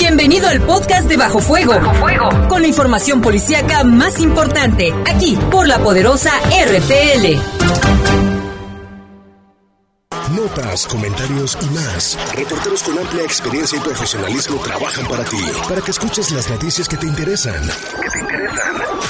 Bienvenido al podcast de Bajo Fuego. Bajo Fuego. Con la información policíaca más importante, aquí por la poderosa RPL. Notas, comentarios y más. Reporteros con amplia experiencia y profesionalismo trabajan para ti, para que escuches las noticias que te interesan. Que te interesan.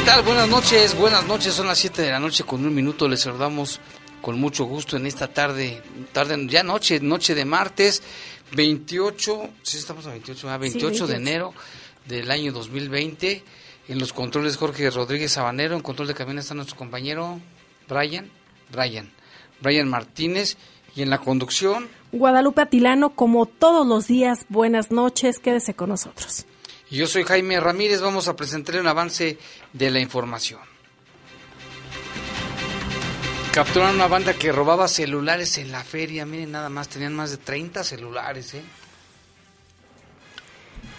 Tal? Buenas noches, buenas noches, son las 7 de la noche con un minuto, les saludamos con mucho gusto en esta tarde, tarde ya noche, noche de martes, 28, sí estamos a 28, ah, 28 de enero del año 2020, en los controles Jorge Rodríguez Sabanero, en control de cabina está nuestro compañero Brian, Brian, Brian Martínez, y en la conducción... Guadalupe Atilano, como todos los días, buenas noches, quédese con nosotros. Yo soy Jaime Ramírez, vamos a presentar un avance de la información. Capturaron una banda que robaba celulares en la feria, miren nada más, tenían más de 30 celulares, ¿eh?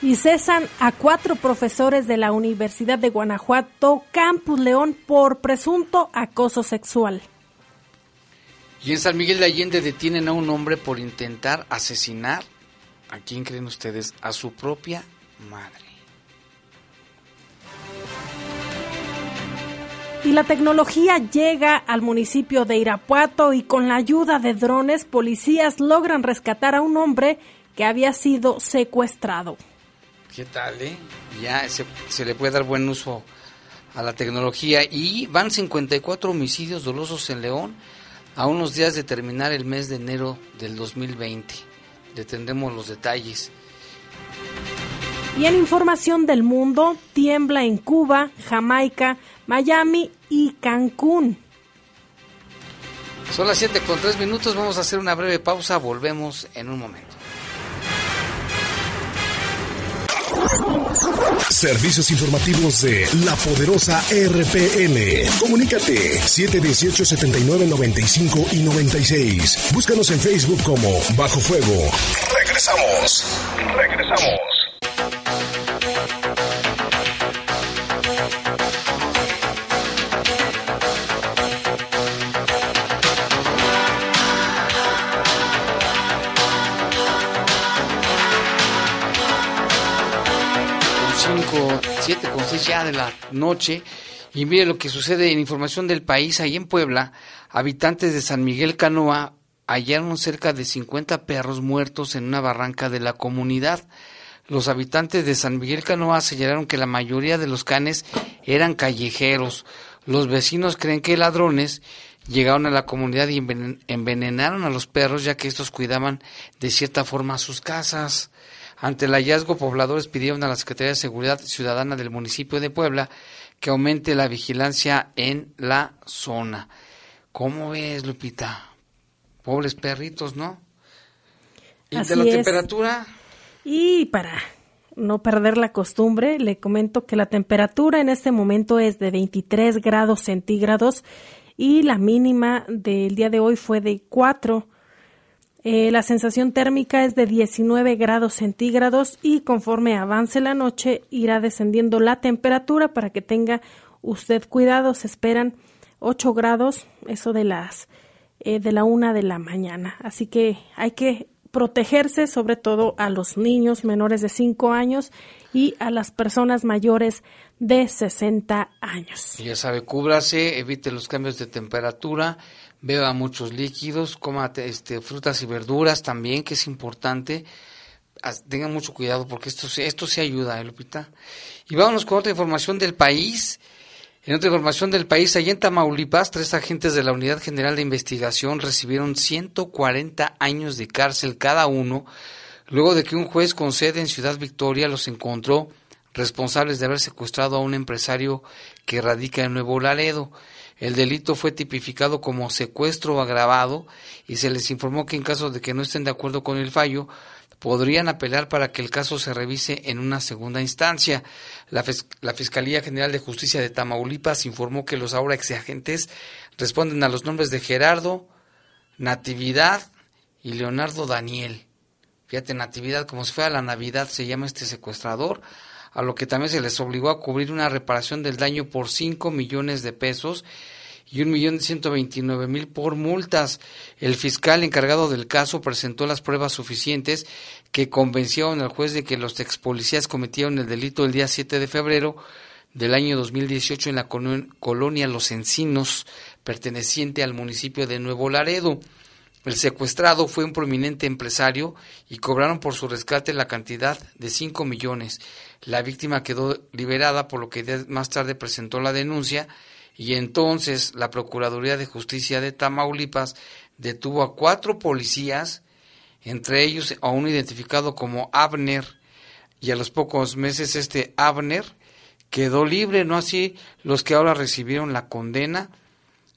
Y cesan a cuatro profesores de la Universidad de Guanajuato, Campus León, por presunto acoso sexual. Y en San Miguel de Allende detienen a un hombre por intentar asesinar, ¿a quién creen ustedes? A su propia madre. Y la tecnología llega al municipio de Irapuato y con la ayuda de drones, policías logran rescatar a un hombre que había sido secuestrado. ¿Qué tal, eh? Ya se, se le puede dar buen uso a la tecnología y van 54 homicidios dolosos en León a unos días de terminar el mes de enero del 2020. Le tendremos los detalles. Y en información del mundo, tiembla en Cuba, Jamaica, Miami y Cancún. Son las 7 con 3 minutos, vamos a hacer una breve pausa, volvemos en un momento. Servicios informativos de la poderosa RPN. Comunícate 718-7995 y 96. Búscanos en Facebook como Bajo Fuego. Regresamos. Regresamos. Seis ya de la noche. Y mire lo que sucede en información del país. Ahí en Puebla, habitantes de San Miguel Canoa hallaron cerca de 50 perros muertos en una barranca de la comunidad. Los habitantes de San Miguel Canoa señalaron que la mayoría de los canes eran callejeros. Los vecinos creen que ladrones llegaron a la comunidad y envenenaron a los perros ya que estos cuidaban de cierta forma sus casas. Ante el hallazgo, pobladores pidieron a la Secretaría de Seguridad Ciudadana del municipio de Puebla que aumente la vigilancia en la zona. ¿Cómo ves, Lupita? Pobres perritos, ¿no? ¿Y de la temperatura? Y para no perder la costumbre, le comento que la temperatura en este momento es de 23 grados centígrados y la mínima del día de hoy fue de 4 Eh, la sensación térmica es de 19 grados centígrados y conforme avance la noche irá descendiendo la temperatura para que tenga usted cuidado. Se esperan 8 grados, eso de las eh, de la una de la mañana. Así que hay que protegerse sobre todo a los niños menores de 5 años y a las personas mayores de 60 años. Ya sabe, cúbrase, evite los cambios de temperatura beba muchos líquidos, coma este, frutas y verduras también, que es importante. Tengan mucho cuidado porque esto, esto se ayuda, ¿eh, Lupita? Y vámonos con otra información del país. En otra información del país, allá en Tamaulipas, tres agentes de la Unidad General de Investigación recibieron 140 años de cárcel cada uno, luego de que un juez con sede en Ciudad Victoria los encontró responsables de haber secuestrado a un empresario que radica en Nuevo Laredo. El delito fue tipificado como secuestro agravado y se les informó que en caso de que no estén de acuerdo con el fallo, podrían apelar para que el caso se revise en una segunda instancia. La, Fiscalía General de Justicia de Tamaulipas informó que los ahora exagentes responden a los nombres de Gerardo, Natividad y Leonardo Daniel. Fíjate, Natividad, como si fuera la Navidad, se llama este secuestrador a lo que también se les obligó a cubrir una reparación del daño por 5 millones de pesos y un millón ciento veintinueve mil por multas. El fiscal encargado del caso presentó las pruebas suficientes que convencieron al juez de que los ex policías cometieron el delito el día 7 de febrero del año 2018 en la colonia Los Encinos, perteneciente al municipio de Nuevo Laredo. El secuestrado fue un prominente empresario y cobraron por su rescate la cantidad de 5 millones. La víctima quedó liberada, por lo que más tarde presentó la denuncia y entonces la Procuraduría de Justicia de Tamaulipas detuvo a cuatro policías, entre ellos a uno identificado como Abner, y a los pocos meses este Abner quedó libre, no así los que ahora recibieron la condena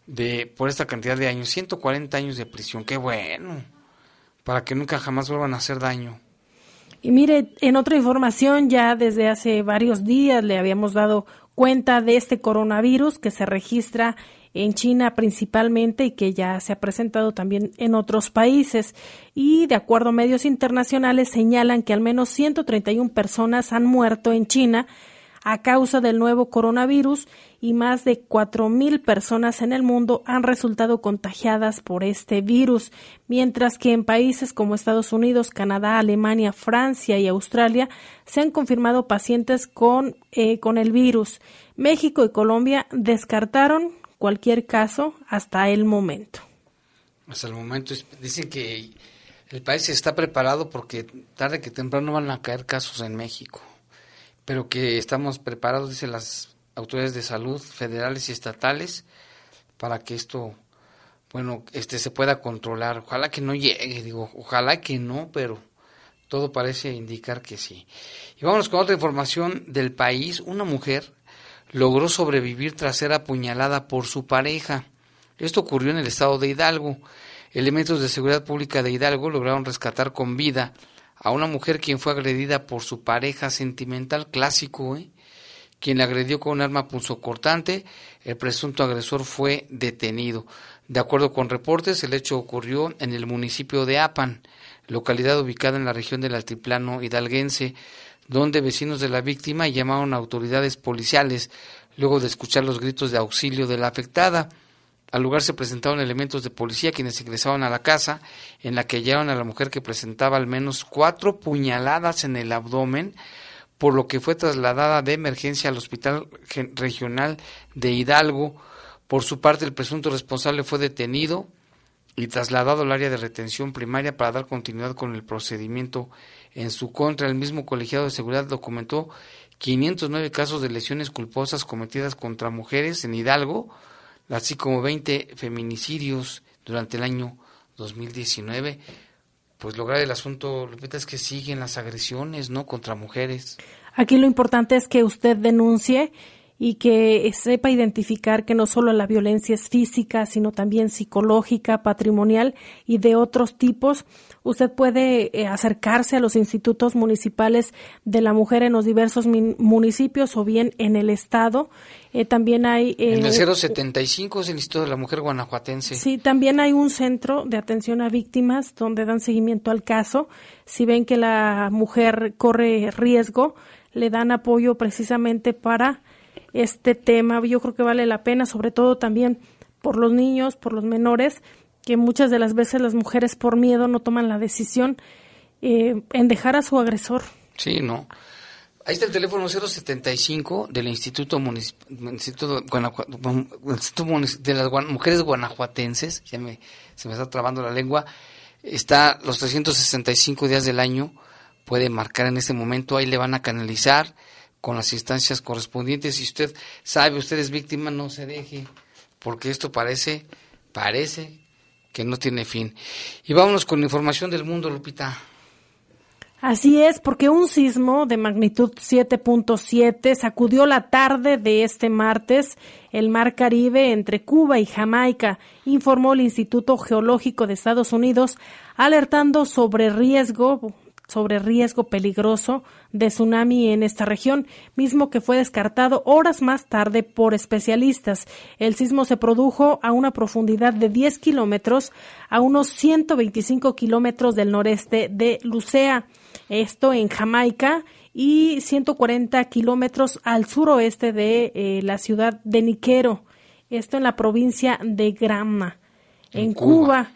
de por esta cantidad de años, 140 años de prisión, qué bueno, para que nunca jamás vuelvan a hacer daño. Y mire, en otra información, ya desde hace varios días le habíamos dado cuenta de este coronavirus que se registra en China principalmente y que ya se ha presentado también en otros países. Y de acuerdo a medios internacionales señalan que al menos 131 personas han muerto en China a causa del nuevo coronavirus y más de 4.000 personas en el mundo han resultado contagiadas por este virus, mientras que en países como Estados Unidos, Canadá, Alemania, Francia y Australia se han confirmado pacientes con, eh, con el virus. México y Colombia descartaron cualquier caso hasta el momento. Hasta el momento dicen que el país está preparado porque tarde que temprano van a caer casos en México pero que estamos preparados, dicen las autoridades de salud federales y estatales, para que esto, bueno, este se pueda controlar. Ojalá que no llegue, digo, ojalá que no, pero todo parece indicar que sí. Y vamos con otra información del país. Una mujer logró sobrevivir tras ser apuñalada por su pareja. Esto ocurrió en el estado de Hidalgo. Elementos de seguridad pública de Hidalgo lograron rescatar con vida a una mujer quien fue agredida por su pareja sentimental clásico, ¿eh? quien la agredió con un arma punzocortante, el presunto agresor fue detenido. De acuerdo con reportes, el hecho ocurrió en el municipio de Apan, localidad ubicada en la región del altiplano hidalguense, donde vecinos de la víctima llamaron a autoridades policiales luego de escuchar los gritos de auxilio de la afectada. Al lugar se presentaron elementos de policía quienes ingresaban a la casa, en la que hallaron a la mujer que presentaba al menos cuatro puñaladas en el abdomen, por lo que fue trasladada de emergencia al Hospital Regional de Hidalgo. Por su parte, el presunto responsable fue detenido y trasladado al área de retención primaria para dar continuidad con el procedimiento en su contra. El mismo colegiado de seguridad documentó 509 casos de lesiones culposas cometidas contra mujeres en Hidalgo, así como 20 feminicidios durante el año 2019. Pues lograr el asunto, Lupita, es que siguen las agresiones, ¿no? Contra mujeres. Aquí lo importante es que usted denuncie y que sepa identificar que no solo la violencia es física, sino también psicológica, patrimonial y de otros tipos. Usted puede eh, acercarse a los institutos municipales de la mujer en los diversos municipios o bien en el estado. Eh, también hay... en el 075 es el Instituto de la Mujer Guanajuatense. Sí, también hay un centro de atención a víctimas donde dan seguimiento al caso. Si ven que la mujer corre riesgo, le dan apoyo precisamente para este tema. Yo creo que vale la pena, sobre todo también por los niños, por los menores, que muchas de las veces las mujeres por miedo no toman la decisión eh, en dejar a su agresor. Sí, no. Ahí está el teléfono 075 del Instituto, Instituto, de las Mujeres Guanajuatenses, ya me, se me está trabando la lengua, está los 365 días del año, puede marcar en este momento, ahí le van a canalizar con las instancias correspondientes. Si usted sabe, usted es víctima, no se deje, porque esto parece, parece que no tiene fin. Y vámonos con información del mundo, Lupita. Así es, porque un sismo de magnitud 7.7 sacudió la tarde de este martes el mar Caribe entre Cuba y Jamaica, informó el Instituto Geológico de Estados Unidos, alertando sobre riesgo sobre riesgo peligroso de tsunami en esta región, mismo que fue descartado horas más tarde por especialistas. El sismo se produjo a una profundidad de 10 kilómetros, a unos 125 kilómetros del noreste de Lucea, esto en Jamaica, y 140 kilómetros al suroeste de eh, la ciudad de Niquero, esto en la provincia de Grama, en, Cuba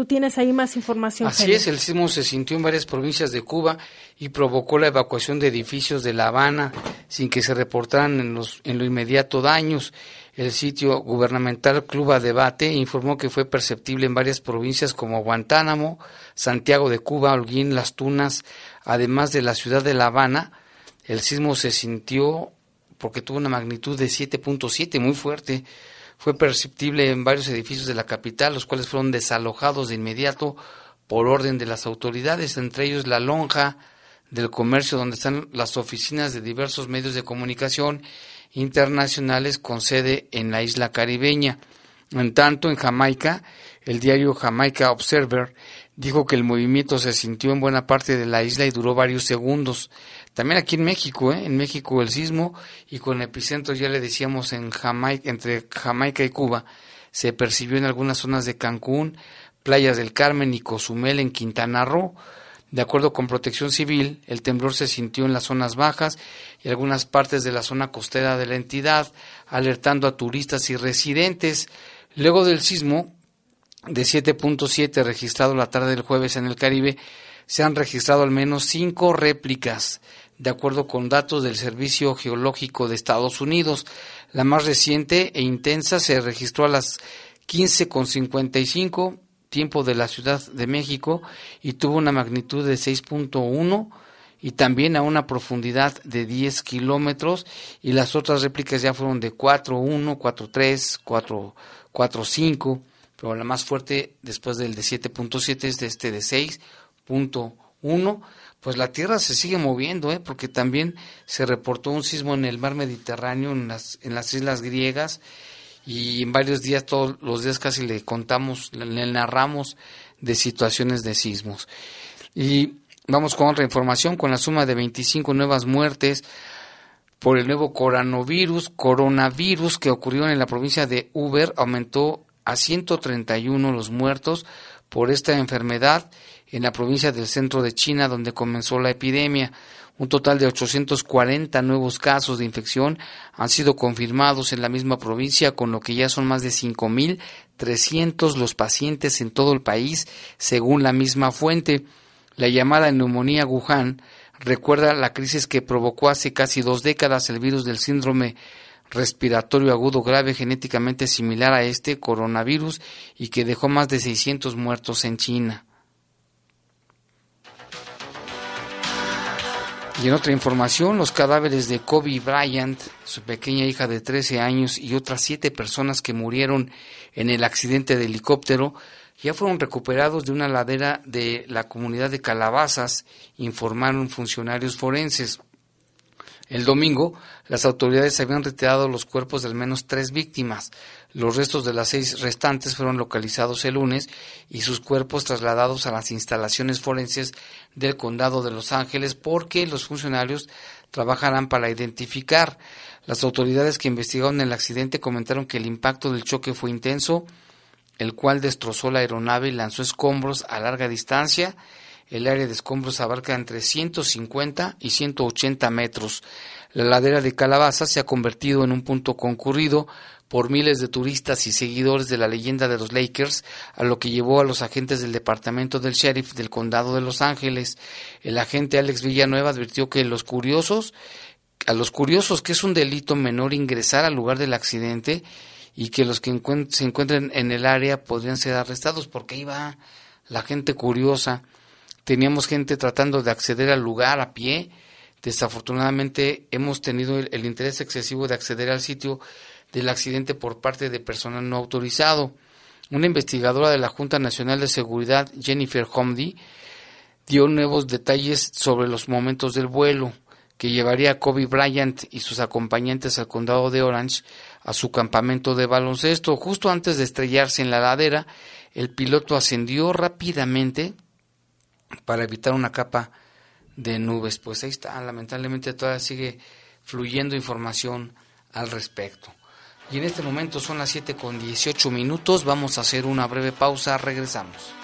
Tú tienes ahí más información. Así es, el sismo se sintió en varias provincias de Cuba y provocó la evacuación de edificios de La Habana sin que se reportaran en, los, en lo inmediato daños. El sitio gubernamental Cluba Debate informó que fue perceptible en varias provincias como Guantánamo, Santiago de Cuba, Holguín, Las Tunas, además de la ciudad de La Habana. El sismo se sintió porque tuvo una magnitud de 7.7, muy fuerte fue perceptible en varios edificios de la capital, los cuales fueron desalojados de inmediato por orden de las autoridades, entre ellos la lonja del comercio donde están las oficinas de diversos medios de comunicación internacionales con sede en la isla caribeña. En tanto, en Jamaica, el diario Jamaica Observer dijo que el movimiento se sintió en buena parte de la isla y duró varios segundos. También aquí en México, ¿eh? en México el sismo y con epicentro ya le decíamos en Jamaica, entre Jamaica y Cuba, se percibió en algunas zonas de Cancún, playas del Carmen y Cozumel en Quintana Roo. De acuerdo con Protección Civil, el temblor se sintió en las zonas bajas y algunas partes de la zona costera de la entidad, alertando a turistas y residentes. Luego del sismo de 7.7 registrado la tarde del jueves en el Caribe, se han registrado al menos cinco réplicas, de acuerdo con datos del Servicio Geológico de Estados Unidos. La más reciente e intensa se registró a las 15.55 tiempo de la Ciudad de México y tuvo una magnitud de 6.1 y también a una profundidad de 10 kilómetros y las otras réplicas ya fueron de 4.1, 4.3, 4.5, pero la más fuerte después del de 7.7 es de este de 6 punto uno, pues la Tierra se sigue moviendo, ¿eh? porque también se reportó un sismo en el mar Mediterráneo, en las, en las islas griegas, y en varios días, todos los días casi le contamos, le narramos de situaciones de sismos. Y vamos con otra información, con la suma de 25 nuevas muertes por el nuevo coronavirus, coronavirus que ocurrió en la provincia de Uber, aumentó a 131 los muertos por esta enfermedad en la provincia del centro de China donde comenzó la epidemia. Un total de 840 nuevos casos de infección han sido confirmados en la misma provincia, con lo que ya son más de 5.300 los pacientes en todo el país, según la misma fuente. La llamada neumonía Wuhan recuerda la crisis que provocó hace casi dos décadas el virus del síndrome respiratorio agudo grave genéticamente similar a este coronavirus y que dejó más de 600 muertos en China. Y en otra información, los cadáveres de Kobe Bryant, su pequeña hija de 13 años y otras siete personas que murieron en el accidente de helicóptero ya fueron recuperados de una ladera de la comunidad de Calabazas, informaron funcionarios forenses. El domingo, las autoridades habían retirado los cuerpos de al menos tres víctimas. Los restos de las seis restantes fueron localizados el lunes y sus cuerpos trasladados a las instalaciones forenses del condado de Los Ángeles porque los funcionarios trabajarán para identificar. Las autoridades que investigaron el accidente comentaron que el impacto del choque fue intenso, el cual destrozó la aeronave y lanzó escombros a larga distancia. El área de escombros abarca entre 150 y 180 metros. La ladera de Calabaza se ha convertido en un punto concurrido por miles de turistas y seguidores de la leyenda de los Lakers, a lo que llevó a los agentes del departamento del sheriff del condado de Los Ángeles. El agente Alex Villanueva advirtió que los curiosos, a los curiosos que es un delito menor ingresar al lugar del accidente y que los que se encuentren en el área podrían ser arrestados porque iba la gente curiosa. Teníamos gente tratando de acceder al lugar a pie. Desafortunadamente hemos tenido el interés excesivo de acceder al sitio del accidente por parte de personal no autorizado. Una investigadora de la Junta Nacional de Seguridad, Jennifer Homdy, dio nuevos detalles sobre los momentos del vuelo que llevaría a Kobe Bryant y sus acompañantes al condado de Orange a su campamento de baloncesto. Justo antes de estrellarse en la ladera, el piloto ascendió rápidamente para evitar una capa de nubes. Pues ahí está, lamentablemente todavía sigue fluyendo información al respecto. Y en este momento son las 7 con 18 minutos. Vamos a hacer una breve pausa. Regresamos.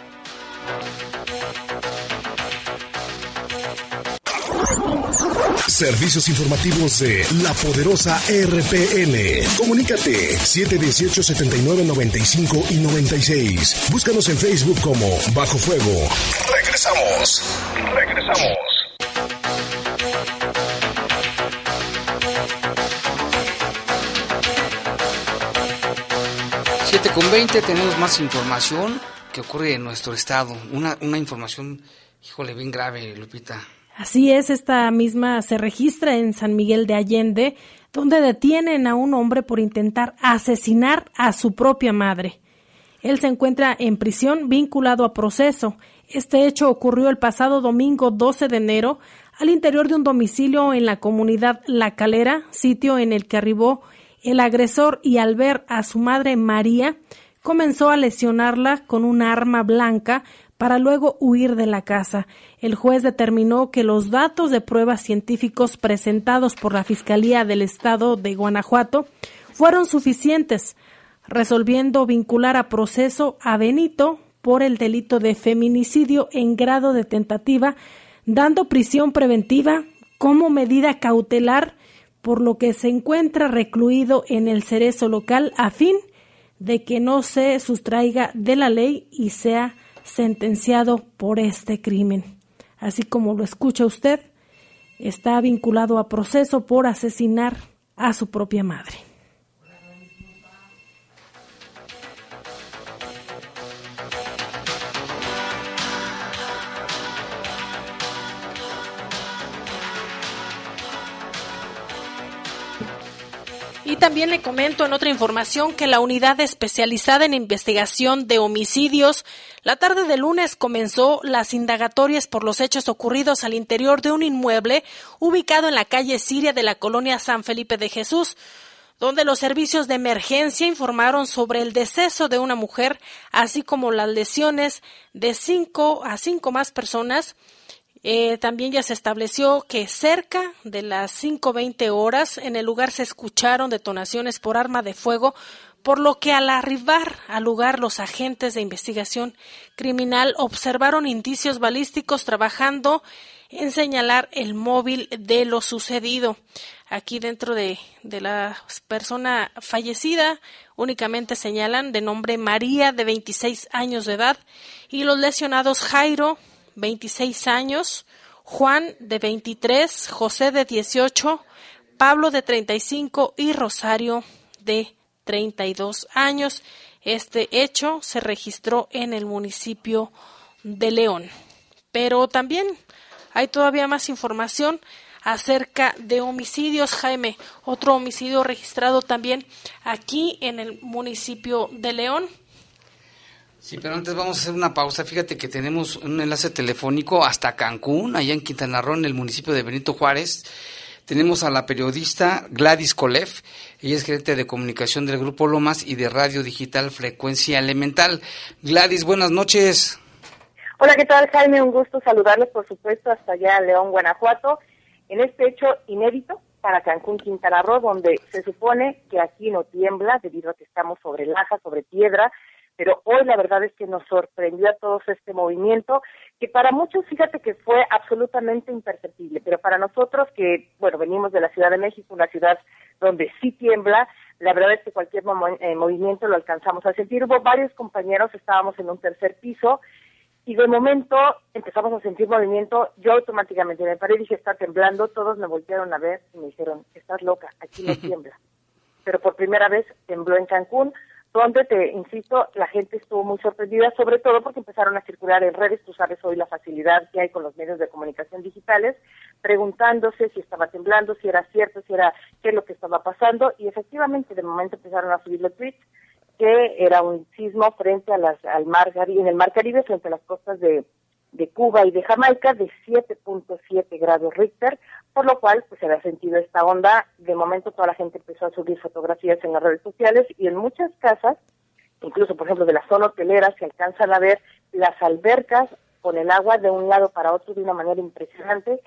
Servicios informativos de la poderosa RPN. Comunícate 718-7995 y 96. Búscanos en Facebook como Bajo Fuego. Regresamos. Regresamos. 7 con 20 tenemos más información que ocurre en nuestro estado. Una, una información, híjole, bien grave, Lupita. Así es, esta misma se registra en San Miguel de Allende, donde detienen a un hombre por intentar asesinar a su propia madre. Él se encuentra en prisión vinculado a proceso. Este hecho ocurrió el pasado domingo 12 de enero al interior de un domicilio en la comunidad La Calera, sitio en el que arribó el agresor y al ver a su madre María, comenzó a lesionarla con una arma blanca para luego huir de la casa. El juez determinó que los datos de pruebas científicos presentados por la Fiscalía del Estado de Guanajuato fueron suficientes, resolviendo vincular a proceso a Benito por el delito de feminicidio en grado de tentativa, dando prisión preventiva como medida cautelar por lo que se encuentra recluido en el cerezo local a fin de que no se sustraiga de la ley y sea sentenciado por este crimen. Así como lo escucha usted, está vinculado a proceso por asesinar a su propia madre. También le comento en otra información que la unidad especializada en investigación de homicidios la tarde de lunes comenzó las indagatorias por los hechos ocurridos al interior de un inmueble ubicado en la calle Siria de la colonia San Felipe de Jesús donde los servicios de emergencia informaron sobre el deceso de una mujer, así como las lesiones de cinco a cinco más personas eh, también ya se estableció que cerca de las 5.20 horas en el lugar se escucharon detonaciones por arma de fuego, por lo que al arribar al lugar los agentes de investigación criminal observaron indicios balísticos trabajando en señalar el móvil de lo sucedido. Aquí dentro de, de la persona fallecida únicamente señalan de nombre María de 26 años de edad y los lesionados Jairo 26 años, Juan de 23, José de 18, Pablo de 35 y Rosario de 32 años. Este hecho se registró en el municipio de León. Pero también hay todavía más información acerca de homicidios. Jaime, otro homicidio registrado también aquí en el municipio de León. Sí, pero antes vamos a hacer una pausa. Fíjate que tenemos un enlace telefónico hasta Cancún, allá en Quintana Roo, en el municipio de Benito Juárez. Tenemos a la periodista Gladys Kolef, ella es gerente de comunicación del Grupo Lomas y de Radio Digital Frecuencia Elemental. Gladys, buenas noches. Hola, ¿qué tal Jaime? Un gusto saludarles, por supuesto, hasta allá León, Guanajuato, en este hecho inédito para Cancún, Quintana Roo, donde se supone que aquí no tiembla debido a que estamos sobre laja, sobre piedra, pero hoy la verdad es que nos sorprendió a todos este movimiento, que para muchos, fíjate que fue absolutamente imperceptible, pero para nosotros que, bueno, venimos de la Ciudad de México, una ciudad donde sí tiembla, la verdad es que cualquier eh, movimiento lo alcanzamos a sentir. Hubo varios compañeros, estábamos en un tercer piso, y de momento empezamos a sentir movimiento, yo automáticamente me paré y dije, está temblando, todos me voltearon a ver y me dijeron, estás loca, aquí no tiembla. Pero por primera vez tembló en Cancún, donde, te insisto, la gente estuvo muy sorprendida, sobre todo porque empezaron a circular en redes, tú sabes hoy la facilidad que hay con los medios de comunicación digitales, preguntándose si estaba temblando, si era cierto, si era qué es lo que estaba pasando, y efectivamente de momento empezaron a subir los tweets, que era un sismo frente a las, al mar en el mar Caribe, frente a las costas de, de Cuba y de Jamaica, de 7.7 grados Richter, por lo cual pues se había sentido esta onda. De momento toda la gente empezó a subir fotografías en las redes sociales y en muchas casas, incluso por ejemplo de la zona hotelera, se alcanzan a ver las albercas con el agua de un lado para otro de una manera impresionante.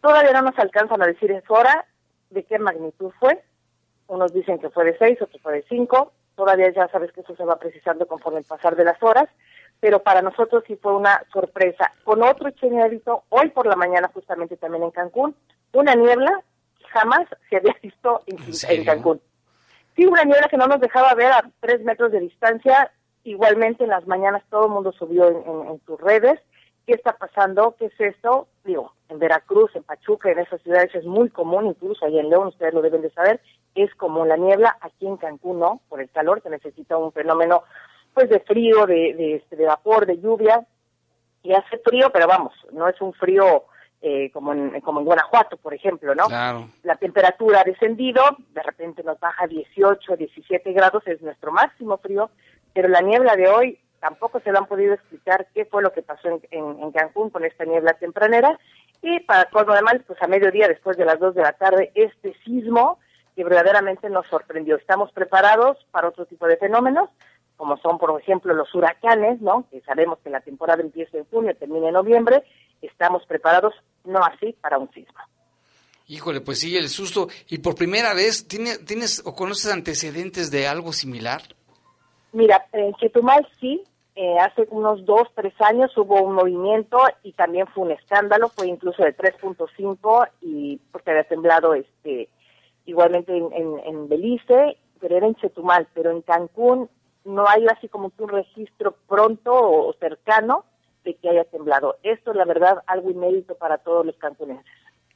Todavía no nos alcanzan a decir en hora de qué magnitud fue. Unos dicen que fue de 6, otros fue de 5 todavía ya sabes que eso se va precisando conforme el pasar de las horas, pero para nosotros sí fue una sorpresa. Con otro inédito, hoy por la mañana justamente también en Cancún, una niebla jamás se había visto en, Cancún. Sí, una niebla que no nos dejaba ver a tres metros de distancia, igualmente en las mañanas todo el mundo subió en, en sus redes, ¿qué está pasando? ¿Qué es esto? Digo, en Veracruz, en Pachuca, en esas ciudades es muy común, incluso ahí en León, ustedes lo deben de saber, es como la niebla, aquí en Cancún no, por el calor, se necesita un fenómeno pues de frío, de, de, este, de vapor, de lluvia, y hace frío, pero vamos, no es un frío eh, como, en, como en Guanajuato, por ejemplo, ¿no? La temperatura ha descendido, de repente nos baja 18, 17 grados, es nuestro máximo frío, pero la niebla de hoy tampoco se lo han podido explicar qué fue lo que pasó en, en, Cancún con esta niebla tempranera, y para colmo de mal, pues a mediodía, después de las 2 de la tarde, este sismo que verdaderamente nos sorprendió. Estamos preparados para otro tipo de fenómenos, como son, por ejemplo, los huracanes, ¿no? Que sabemos que la temporada empieza en junio, termina en noviembre. Estamos preparados, no así, para un sismo. Híjole, pues sí, el susto. Y por primera vez, ¿tienes o conoces antecedentes de algo similar? Mira, en Chetumal sí, eh, hace unos dos, tres años hubo un movimiento y también fue un escándalo, fue incluso de 3.5 y porque había temblado este igualmente en, Belice, pero era en Chetumal, pero en Cancún no hay así como que un registro pronto o cercano de que haya temblado. Esto es la verdad algo inédito para todos los cancunenses.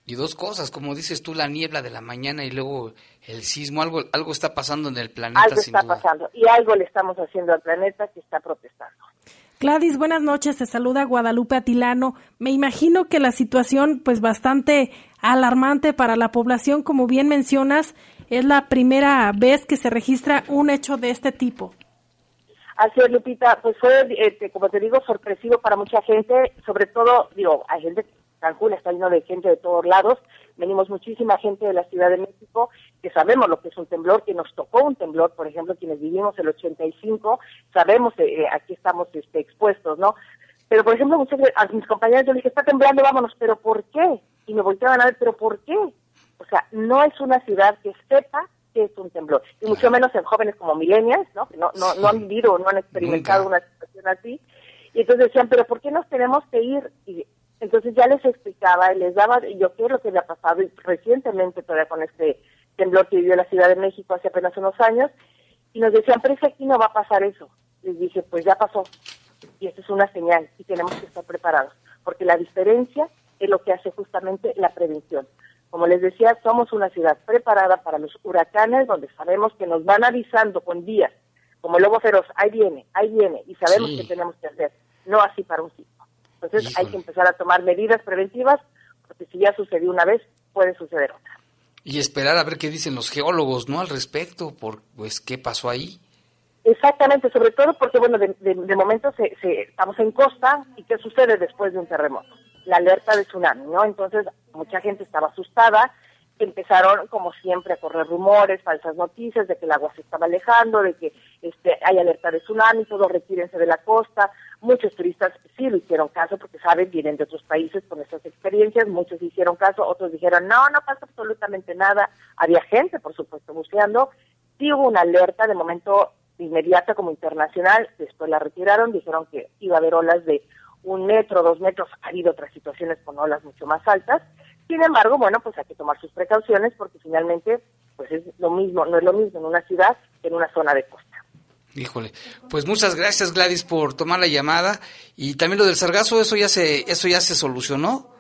Y dos cosas, como dices tú, la niebla de la mañana y luego el sismo, algo, algo está pasando en el planeta. Algo está pasando y algo le estamos haciendo al planeta que está protestando. Gladys, buenas noches, te saluda Guadalupe Atilano. Me imagino que la situación, pues bastante alarmante para la población, como bien mencionas, es la primera vez que se registra un hecho de este tipo. Así es, Lupita, pues fue, este, como te digo, sorpresivo para mucha gente, sobre todo, digo, hay gente Cancún está lleno de gente de todos lados, venimos muchísima gente de la Ciudad de México que sabemos lo que es un temblor, que nos tocó un temblor, por ejemplo, quienes vivimos el 85, sabemos, eh, eh, aquí estamos este, expuestos, ¿no? Pero, por ejemplo, muchas, a mis compañeros yo les dije, está temblando, vámonos, pero ¿por qué? Y me volteaban a ver, pero ¿por qué? O sea, no es una ciudad que sepa que es un temblor, y mucho menos en jóvenes como millennials, ¿no? Que no, no, no han vivido o no han experimentado una situación así. Y entonces decían, pero ¿por qué nos tenemos que ir? Y entonces ya les explicaba y les daba yo qué es lo que había pasado y recientemente todavía con este temblor que vivió la Ciudad de México hace apenas unos años y nos decían, pero es que aquí no va a pasar eso. Les dije, pues ya pasó y esto es una señal y tenemos que estar preparados porque la diferencia es lo que hace justamente la prevención. Como les decía, somos una ciudad preparada para los huracanes donde sabemos que nos van avisando con días, como lobo feroz, ahí viene, ahí viene, y sabemos qué tenemos que hacer, no así para un sitio. Entonces hay que empezar a tomar medidas preventivas, porque si ya sucedió una vez, puede suceder otra. Y esperar a ver qué dicen los geólogos, ¿no? Al respecto, por pues qué pasó ahí. Exactamente, sobre todo porque, bueno, de, momento se, estamos en costa y qué sucede después de un terremoto. La alerta de tsunami, ¿no? Entonces, mucha gente estaba asustada empezaron, como siempre, a correr rumores, falsas noticias de que el agua se estaba alejando, de que este, hay alerta de tsunami, todos retírense de la costa. Muchos turistas sí lo hicieron caso porque saben, vienen de otros países con estas experiencias, muchos hicieron caso, otros dijeron, no, no pasa absolutamente nada. Había gente, por supuesto, buceando. Sí hubo una alerta de momento inmediata como internacional, después la retiraron, dijeron que iba a haber olas de un metro, dos metros, ha habido otras situaciones con olas mucho más altas. Sin embargo, bueno, pues hay que tomar sus precauciones porque finalmente, pues es lo mismo, no es lo mismo en una ciudad que en una zona de costa. Híjole, pues muchas gracias Gladys por tomar la llamada y también lo del sargazo, eso ya se, eso ya se solucionó.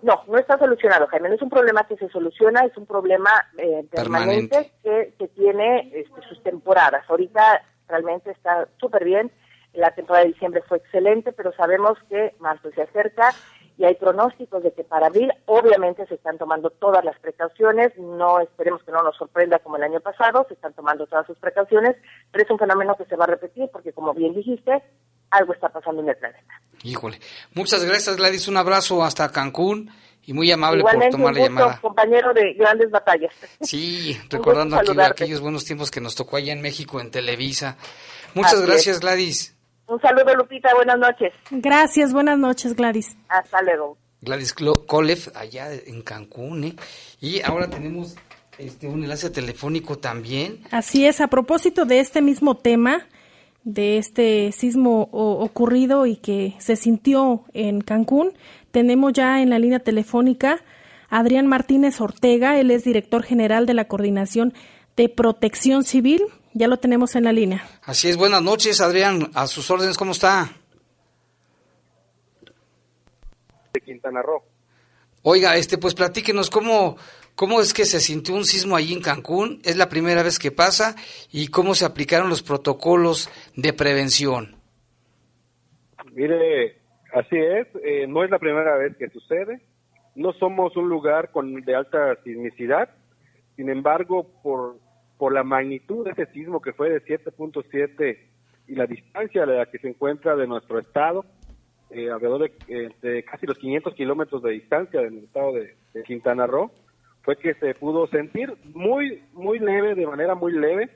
No, no está solucionado, Jaime. No es un problema que se soluciona, es un problema eh, permanente, que, que tiene este, sus temporadas. Ahorita realmente está súper bien la temporada de diciembre fue excelente, pero sabemos que marzo se acerca y hay pronósticos de que para abril obviamente se están tomando todas las precauciones, no esperemos que no nos sorprenda como el año pasado, se están tomando todas sus precauciones, pero es un fenómeno que se va a repetir porque como bien dijiste, algo está pasando en el planeta. Híjole, muchas gracias Gladys, un abrazo hasta Cancún y muy amable por tomar la llamada. compañero de grandes batallas. Sí, recordando aquí aquellos buenos tiempos que nos tocó allá en México en Televisa. Muchas gracias Gladys. Un saludo, Lupita. Buenas noches. Gracias. Buenas noches, Gladys. Hasta luego. Gladys Kolev, allá en Cancún. ¿eh? Y ahora tenemos este un enlace telefónico también. Así es. A propósito de este mismo tema, de este sismo ocurrido y que se sintió en Cancún, tenemos ya en la línea telefónica a Adrián Martínez Ortega. Él es director general de la Coordinación de Protección Civil. Ya lo tenemos en la línea. Así es, buenas noches, Adrián. A sus órdenes, ¿cómo está? De Quintana Roo. Oiga, este, pues platíquenos cómo, cómo es que se sintió un sismo allí en Cancún. Es la primera vez que pasa y cómo se aplicaron los protocolos de prevención. Mire, así es. Eh, no es la primera vez que sucede. No somos un lugar con de alta sismicidad. Sin embargo, por por la magnitud de ese sismo que fue de 7.7 y la distancia a la que se encuentra de nuestro estado, eh, alrededor eh, de, casi los 500 kilómetros de distancia del estado de, Quintana Roo, fue que se pudo sentir muy, muy leve, de manera muy leve.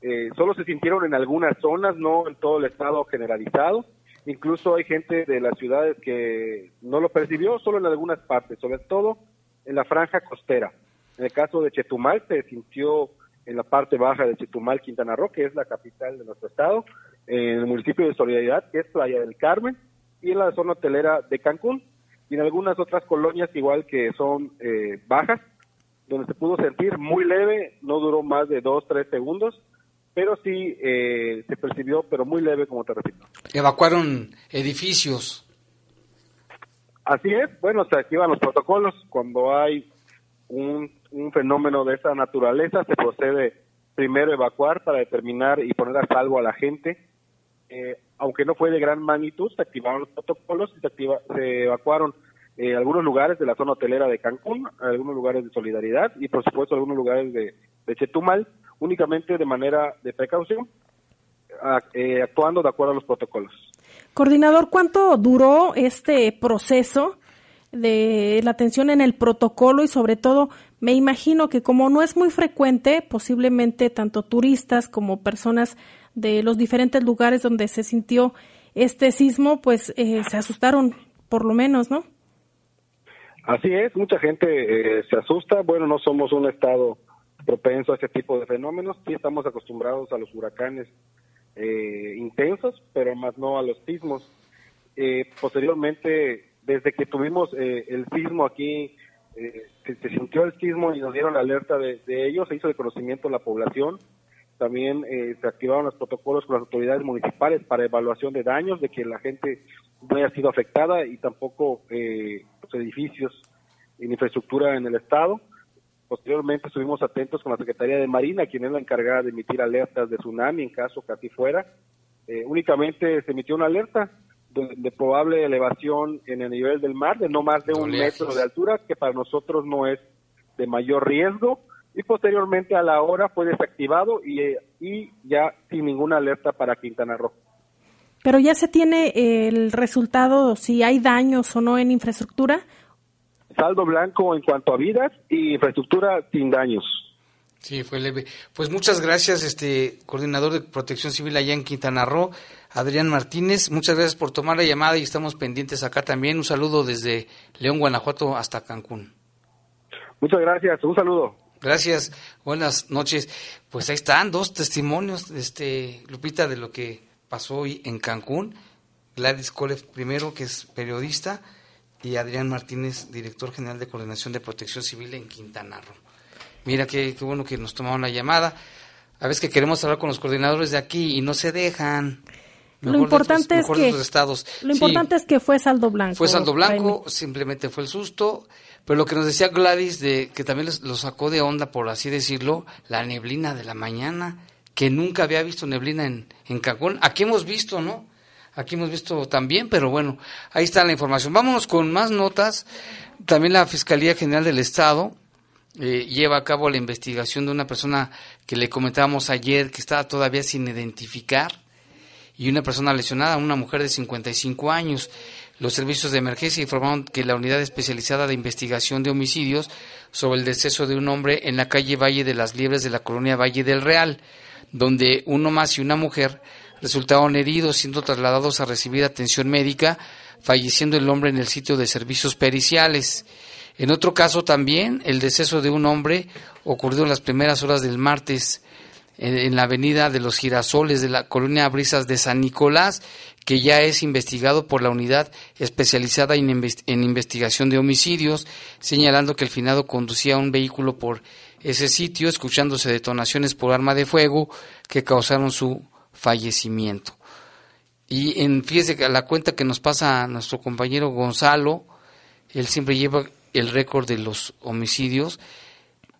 Eh, solo se sintieron en algunas zonas, no en todo el estado generalizado. Incluso hay gente de las ciudades que no lo percibió, solo en algunas partes, sobre todo en la franja costera. En el caso de Chetumal se sintió en la parte baja de Chetumal, Quintana Roo, que es la capital de nuestro estado, en el municipio de Solidaridad, que es Playa del Carmen, y en la zona hotelera de Cancún, y en algunas otras colonias igual que son eh, bajas, donde se pudo sentir muy leve, no duró más de dos, tres segundos, pero sí eh, se percibió, pero muy leve, como te repito. ¿Evacuaron edificios? Así es, bueno, se activan los protocolos cuando hay un un fenómeno de esa naturaleza, se procede primero a evacuar para determinar y poner a salvo a la gente. Eh, aunque no fue de gran magnitud, se activaron los protocolos y se, activa, se evacuaron eh, algunos lugares de la zona hotelera de Cancún, algunos lugares de Solidaridad y por supuesto algunos lugares de, Chetumal, únicamente de manera de precaución, eh, actuando de acuerdo a los protocolos. Coordinador, ¿cuánto duró este proceso de la atención en el protocolo y sobre todo me imagino que como no es muy frecuente, posiblemente tanto turistas como personas de los diferentes lugares donde se sintió este sismo, pues eh, se asustaron por lo menos, ¿no? Así es, mucha gente eh, se asusta. Bueno, no somos un estado propenso a este tipo de fenómenos. Sí estamos acostumbrados a los huracanes eh, intensos, pero más no a los sismos. posteriormente desde que tuvimos eh, el sismo aquí, eh, se, sintió el sismo y nos dieron alerta de, ellos, se hizo de conocimiento a la población. También eh, se activaron los protocolos con las autoridades municipales para evaluación de daños, de que la gente no haya sido afectada y tampoco los edificios en infraestructura en el Estado. Posteriormente estuvimos atentos con la Secretaría de Marina, quien es la encargada de emitir alertas de tsunami en caso que así fuera. únicamente se emitió una alerta de, probable elevación en el nivel del mar de no más de un metro de altura, que para nosotros no es de mayor riesgo, y posteriormente a la hora fue desactivado y, y ya sin ninguna alerta para Quintana Roo. Pero ya se tiene el resultado si hay daños o no en infraestructura. saldo blanco en cuanto a vidas y infraestructura sin daños. Sí, fue leve. Pues muchas gracias, este coordinador de Protección Civil allá en Quintana Roo, Adrián Martínez. Muchas gracias por tomar la llamada y estamos pendientes acá también. Un saludo desde León, Guanajuato hasta Cancún. Muchas gracias. Un saludo. Gracias. Buenas noches. Pues ahí están dos testimonios, este Lupita, de lo que pasó hoy en Cancún. Gladys Cole primero, que es periodista, y Adrián Martínez, director general de Coordinación de Protección Civil en Quintana Roo. Mira qué, bueno que nos tomaron la llamada. A veces que queremos hablar con los coordinadores de aquí y no se dejan. lo importante es que estados. lo importante es que fue saldo blanco. Fue saldo blanco, simplemente fue el susto. Pero lo que nos decía Gladys, de, que también lo sacó de onda, por así decirlo, la neblina de la mañana, que nunca había visto neblina en, en Cancún. Aquí hemos visto, ¿no? Aquí hemos visto también, pero bueno, ahí está la información. Vámonos con más notas. También la Fiscalía General del Estado eh, lleva a cabo la investigación de una persona que le comentábamos ayer que estaba todavía sin identificar y una persona lesionada, una mujer de 55 años. Los servicios de emergencia informaron que la unidad especializada de investigación de homicidios sobre el deceso de un hombre en la calle Valle de las Liebres de la colonia Valle del Real, donde uno más y una mujer resultaron heridos siendo trasladados a recibir atención médica, falleciendo el hombre en el sitio de servicios periciales. En otro caso también, el deceso de un hombre ocurrió en las primeras horas del martes en, la avenida de los Girasoles de la colonia Brisas de San Nicolás, que ya es investigado por la unidad especializada en, investigación de homicidios, señalando que el finado conducía un vehículo por ese sitio, escuchándose detonaciones por arma de fuego que causaron su fallecimiento. Y en, fíjese la cuenta que nos pasa nuestro compañero Gonzalo, él siempre lleva el récord de los homicidios,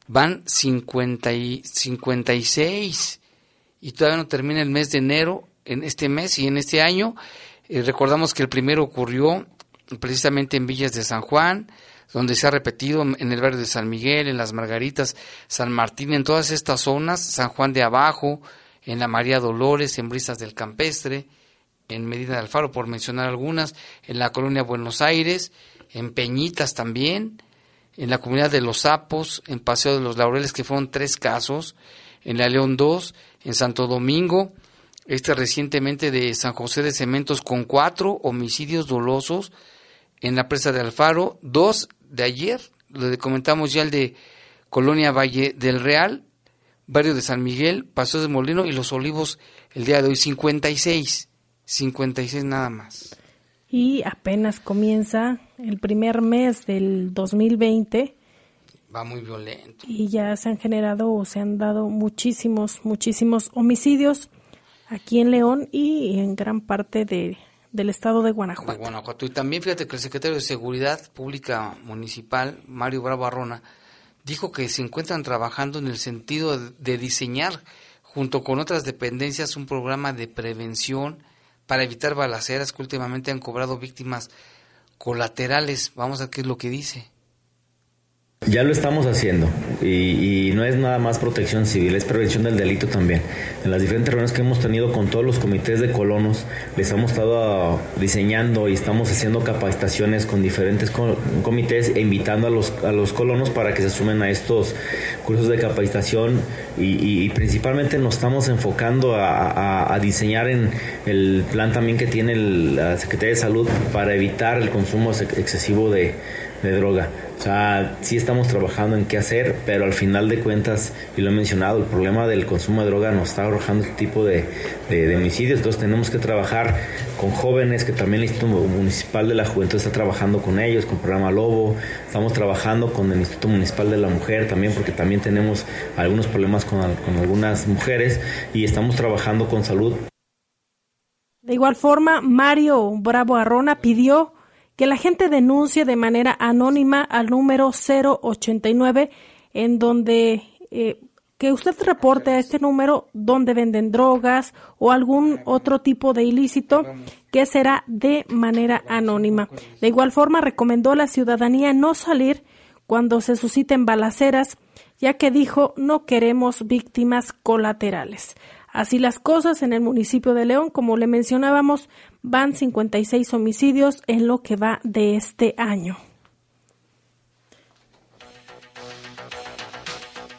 van 50 y 56 y todavía no termina el mes de enero en este mes y en este año. Eh, recordamos que el primero ocurrió precisamente en Villas de San Juan, donde se ha repetido en el barrio de San Miguel, en las Margaritas, San Martín, en todas estas zonas, San Juan de Abajo, en la María Dolores, en Brisas del Campestre, en Medina de Alfaro, por mencionar algunas, en la colonia Buenos Aires, en Peñitas también, en la comunidad de Los Sapos, en Paseo de los Laureles, que fueron tres casos, en la León 2, en Santo Domingo, este recientemente de San José de Cementos con cuatro homicidios dolosos, en la presa de Alfaro, dos de ayer, le comentamos ya el de Colonia Valle del Real, barrio de San Miguel, Paseo de Molino y Los Olivos el día de hoy, 56, 56 nada más y apenas comienza el primer mes del 2020. Va muy violento. Y ya se han generado o se han dado muchísimos, muchísimos homicidios aquí en León y en gran parte de, del estado de Guanajuato. De Guanajuato. Y también fíjate que el secretario de Seguridad Pública Municipal, Mario Bravo Arrona, dijo que se encuentran trabajando en el sentido de diseñar, junto con otras dependencias, un programa de prevención para evitar balaceras que últimamente han cobrado víctimas colaterales. Vamos a ver qué es lo que dice. Ya lo estamos haciendo y, no es nada más protección civil, es prevención del delito también. En las diferentes reuniones que hemos tenido con todos los comités de colonos, les hemos estado diseñando y estamos haciendo capacitaciones con diferentes comités e invitando a los, a los colonos para que se sumen a estos cursos de capacitación y, principalmente nos estamos enfocando a, diseñar en el plan también que tiene la Secretaría de Salud para evitar el consumo excesivo de droga. O sea, sí estamos trabajando en qué hacer, pero al final de cuentas, y lo he mencionado, el problema del consumo de droga nos está arrojando este tipo de, homicidios. Entonces tenemos que trabajar con jóvenes, que también el Instituto Municipal de la Juventud está trabajando con ellos, con el programa Lobo. Estamos trabajando con el Instituto Municipal de la Mujer también, porque también tenemos algunos problemas con, con algunas mujeres. Y estamos trabajando con salud. De igual forma, Mario Bravo Arrona pidió que la gente denuncie de manera anónima al número 089 en donde eh, que usted reporte a este número donde venden drogas o algún otro tipo de ilícito que será de manera anónima. De igual forma, recomendó a la ciudadanía no salir cuando se susciten balaceras, ya que dijo no queremos víctimas colaterales. Así las cosas en el municipio de León, como le mencionábamos, van 56 homicidios en lo que va de este año.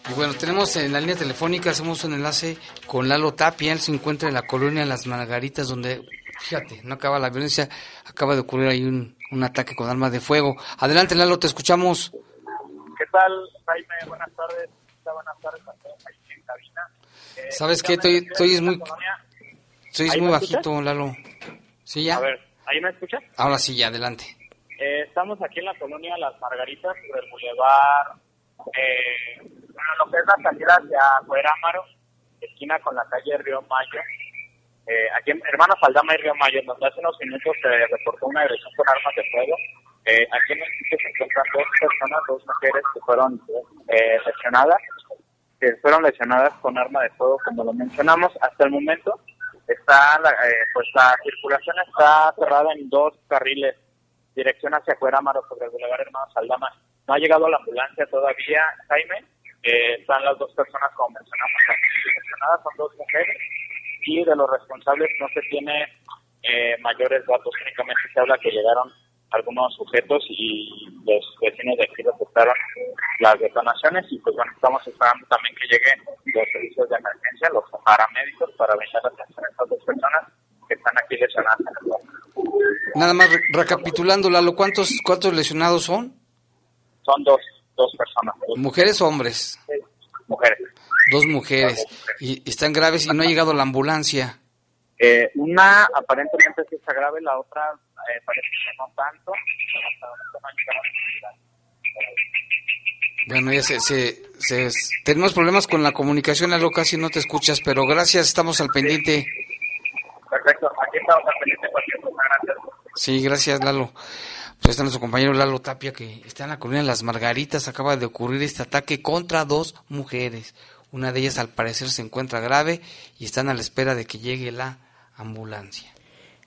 Y bueno, tenemos en la línea telefónica, hacemos un enlace con Lalo Tapia, él se encuentra en la colonia Las Margaritas, donde, fíjate, no acaba la violencia, acaba de ocurrir ahí un, ataque con armas de fuego. Adelante, Lalo, te escuchamos. ¿Qué tal, Jaime? Buenas tardes. Buenas tardes a todos ahí en cabina. ¿Sabes qué? Estoy, estoy muy, estoy muy bajito, Lalo. ¿Sí ya? A ver, ¿ahí me escuchas? Ahora sí, ya, adelante. Eh, estamos aquí en la colonia Las Margaritas, por el Boulevard, eh, bueno, lo que es la salida hacia Cuerámaro, esquina con la calle Río Mayo. Eh, aquí en Hermanos Aldama y Río Mayo, donde hace unos minutos se reportó una agresión con armas de fuego. Eh, aquí en el sitio se encuentran dos personas, dos mujeres que fueron eh, lesionadas, fueron lesionadas con arma de fuego, como lo mencionamos. Hasta el momento está la, eh, pues la circulación está cerrada en dos carriles dirección hacia Cuerámaro sobre el Boulevard Hermanos Aldama. No ha llegado la ambulancia todavía, Jaime. Eh, están las dos personas, como mencionamos, lesionadas, son dos mujeres. Y de los responsables no se tiene eh, mayores datos, únicamente se habla que llegaron algunos sujetos y los vecinos de aquí reportaron las detonaciones y pues bueno, estamos esperando también que lleguen los servicios de emergencia, los paramédicos para brindar atención a estas dos personas que están aquí lesionadas. Nada más re recapitulando, Lalo, ¿cuántos, ¿cuántos lesionados son? Son dos, dos personas. Dos ¿Mujeres o hombres? Sí, mujeres. Dos mujeres. Y, y, están graves y no ha llegado la ambulancia. Eh, una aparentemente sí está grave, la otra eh, parece que no tanto. Bueno, ya se, se, se, tenemos problemas con la comunicación, Lalo, casi no te escuchas, pero gracias, estamos al pendiente. Perfecto, aquí estamos al pendiente cualquier cosa, gracias. Sí, gracias, Lalo. Pues está nuestro compañero Lalo Tapia, que está en la colonia Las Margaritas. Acaba de ocurrir este ataque contra dos mujeres. Una de ellas, al parecer, se encuentra grave y están a la espera de que llegue la ambulancia.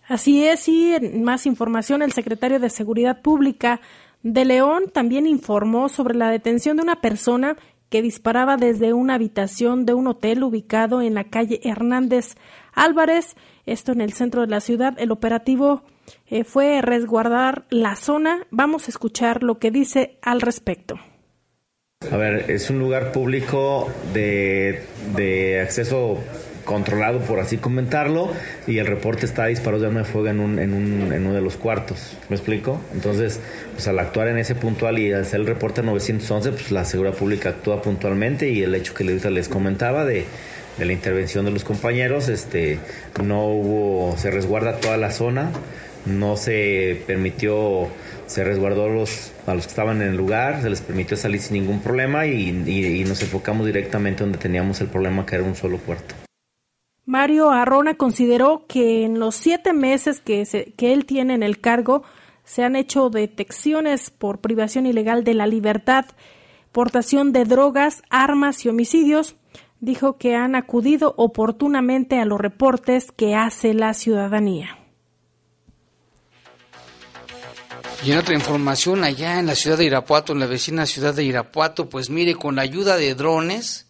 Así es, y más información, el secretario de Seguridad Pública de León también informó sobre la detención de una persona que disparaba desde una habitación de un hotel ubicado en la calle Hernández Álvarez, esto en el centro de la ciudad. El operativo eh, fue resguardar la zona. Vamos a escuchar lo que dice al respecto. A ver, es un lugar público de, de acceso controlado, por así comentarlo, y el reporte está disparado de arma de fuego en, un, en, un, en uno de los cuartos. ¿Me explico? Entonces, pues al actuar en ese puntual y hacer el reporte 911, pues la seguridad pública actúa puntualmente y el hecho que les comentaba de, la intervención de los compañeros, este, no hubo, se resguarda toda la zona, no se permitió, se resguardó los, a los que estaban en el lugar, se les permitió salir sin ningún problema y, y, y nos enfocamos directamente donde teníamos el problema, que era un solo cuarto. Mario Arrona consideró que en los siete meses que, se, que él tiene en el cargo se han hecho detecciones por privación ilegal de la libertad, portación de drogas, armas y homicidios. Dijo que han acudido oportunamente a los reportes que hace la ciudadanía. Y en otra información, allá en la ciudad de Irapuato, en la vecina ciudad de Irapuato, pues mire, con la ayuda de drones,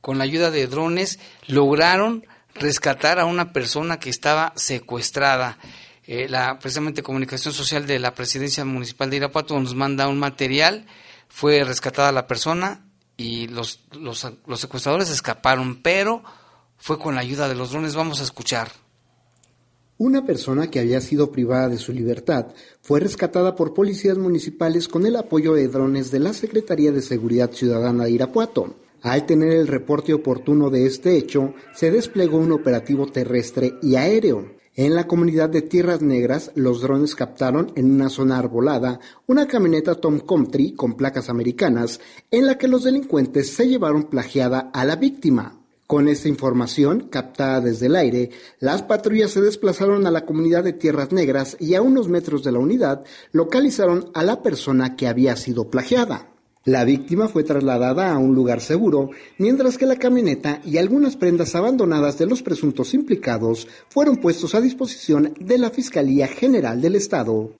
con la ayuda de drones, lograron rescatar a una persona que estaba secuestrada. Eh, la precisamente comunicación social de la presidencia municipal de Irapuato nos manda un material, fue rescatada la persona y los, los, los secuestradores escaparon, pero fue con la ayuda de los drones. Vamos a escuchar. Una persona que había sido privada de su libertad fue rescatada por policías municipales con el apoyo de drones de la Secretaría de Seguridad Ciudadana de Irapuato. Al tener el reporte oportuno de este hecho, se desplegó un operativo terrestre y aéreo. En la comunidad de Tierras Negras, los drones captaron en una zona arbolada una camioneta Tom Country con placas americanas en la que los delincuentes se llevaron plagiada a la víctima. Con esta información, captada desde el aire, las patrullas se desplazaron a la comunidad de Tierras Negras y a unos metros de la unidad localizaron a la persona que había sido plagiada. La víctima fue trasladada a un lugar seguro, mientras que la camioneta y algunas prendas abandonadas de los presuntos implicados fueron puestos a disposición de la Fiscalía General del Estado.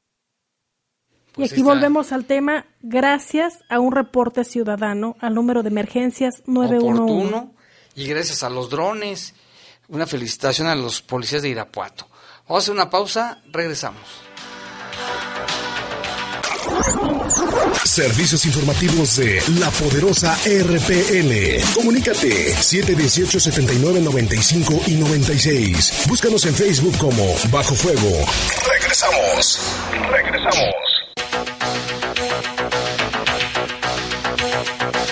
Y aquí volvemos al tema, gracias a un reporte ciudadano al número de emergencias 911. Oportuno y gracias a los drones. Una felicitación a los policías de Irapuato. Vamos a hacer una pausa, regresamos. Servicios informativos de la poderosa RPN. Comunícate 718 79 95 y 96. Búscanos en Facebook como Bajo Fuego. Regresamos. Regresamos.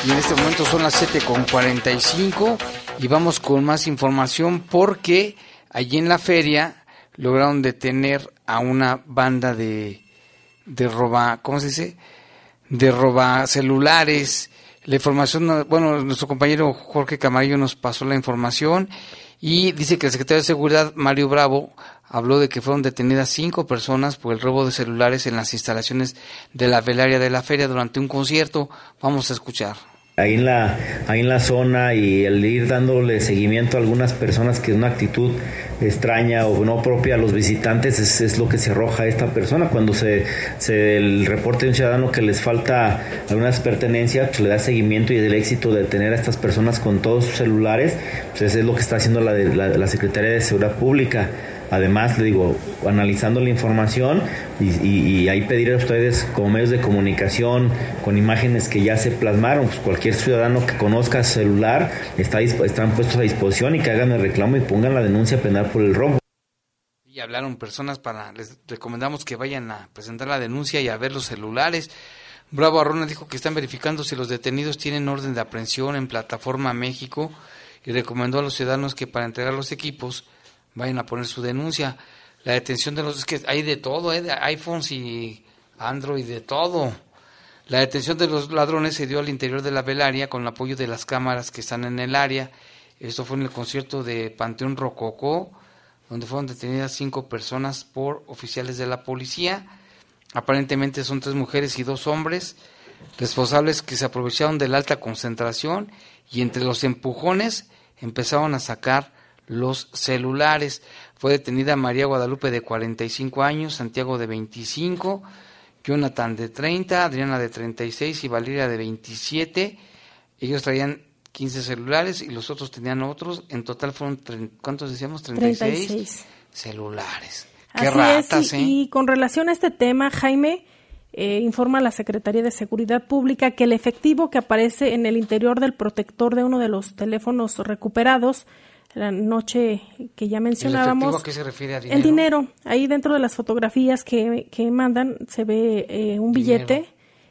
Y en este momento son las 7.45 y vamos con más información porque allí en la feria lograron detener a una banda de, de roba, ¿cómo se dice? De roba celulares. La información, bueno, nuestro compañero Jorge Camarillo nos pasó la información y dice que el secretario de Seguridad, Mario Bravo, habló de que fueron detenidas cinco personas por el robo de celulares en las instalaciones de la velaria de la feria durante un concierto. Vamos a escuchar ahí en la ahí en la zona y el ir dándole seguimiento a algunas personas que una actitud extraña o no propia a los visitantes es, lo que se arroja a esta persona. Cuando se, se, el reporte de un ciudadano que les falta algunas pertenencias pues le da seguimiento y el éxito de tener a estas personas con todos sus celulares pues es lo que está haciendo la, la, la Secretaría de Seguridad Pública. Además, le digo, analizando la información y, ahí pedir a ustedes como medios de comunicación con imágenes que ya se plasmaron, pues cualquier ciudadano que conozca celular está, están puestos a disposición y que hagan el reclamo y pongan la denuncia penal por el robo. Y hablaron personas para, les recomendamos que vayan a presentar la denuncia y a ver los celulares. Bravo Arrona dijo que están verificando si los detenidos tienen orden de aprehensión en Plataforma México y recomendó a los ciudadanos que para entregar los equipos vayan a poner su denuncia. La detención de los... Es que hay de todo, ¿eh? de iPhones y Android, de todo. La detención de los ladrones se dio al interior de la velaria con el apoyo de las cámaras que están en el área. Esto fue en el concierto de Panteón Rococó, donde fueron detenidas cinco personas por oficiales de la policía. Aparentemente son tres mujeres y dos hombres, responsables que se aprovecharon de la alta concentración y entre los empujones empezaron a sacar los celulares. Fue detenida María Guadalupe de 45 años, Santiago de 25, Jonathan de 30, Adriana de 36 y Valeria de 27. Ellos traían 15 celulares y los otros tenían otros. En total fueron, ¿cuántos decíamos? 36, celulares. Qué ratas, ¿eh? y, con relación a este tema, Jaime, eh, informa la Secretaría de Seguridad Pública que el efectivo que aparece en el interior del protector de uno de los teléfonos recuperados la noche que ya mencionábamos. ¿El a qué se refiere? ¿A dinero? El dinero. Ahí dentro de las fotografías que, que mandan se ve eh, un billete